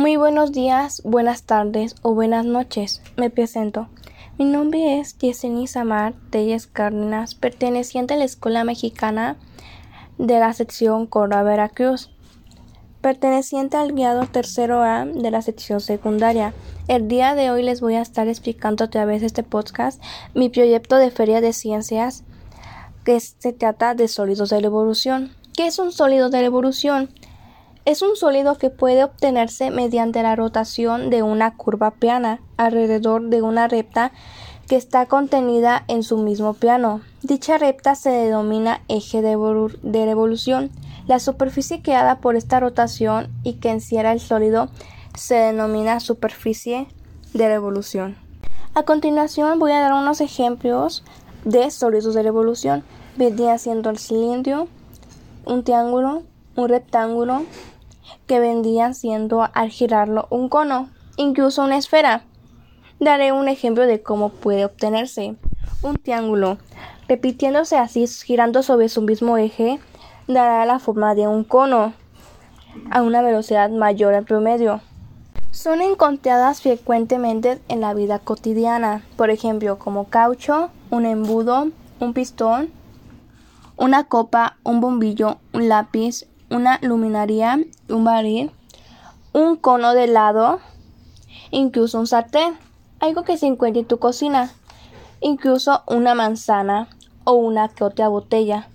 Muy buenos días, buenas tardes o buenas noches. Me presento. Mi nombre es Yesenia Samar Telles Cárdenas, perteneciente a la Escuela Mexicana de la sección Córdoba Veracruz, perteneciente al guiado tercero A de la sección secundaria. El día de hoy les voy a estar explicando a través de este podcast mi proyecto de feria de ciencias que se trata de sólidos de la evolución. ¿Qué es un sólido de la evolución? Es un sólido que puede obtenerse mediante la rotación de una curva plana alrededor de una recta que está contenida en su mismo plano. Dicha recta se denomina eje de, revolución. La superficie creada por esta rotación y que encierra el sólido se denomina superficie de revolución. A continuación voy a dar unos ejemplos de sólidos de revolución. Vendría siendo el cilindro, un triángulo, un rectángulo, que vendrían siendo al girarlo un cono, incluso una esfera. Daré un ejemplo de cómo puede obtenerse. Un triángulo, repitiéndose así, girando sobre su mismo eje, dará la forma de un cono a una velocidad mayor al promedio. Son encontradas frecuentemente en la vida cotidiana, por ejemplo, como caucho, un embudo, un pistón, una copa, un bombillo, un lápiz, una luminaria, un baril, un cono de helado, incluso un sartén, algo que se encuentre en tu cocina, incluso una manzana o una que otra botella.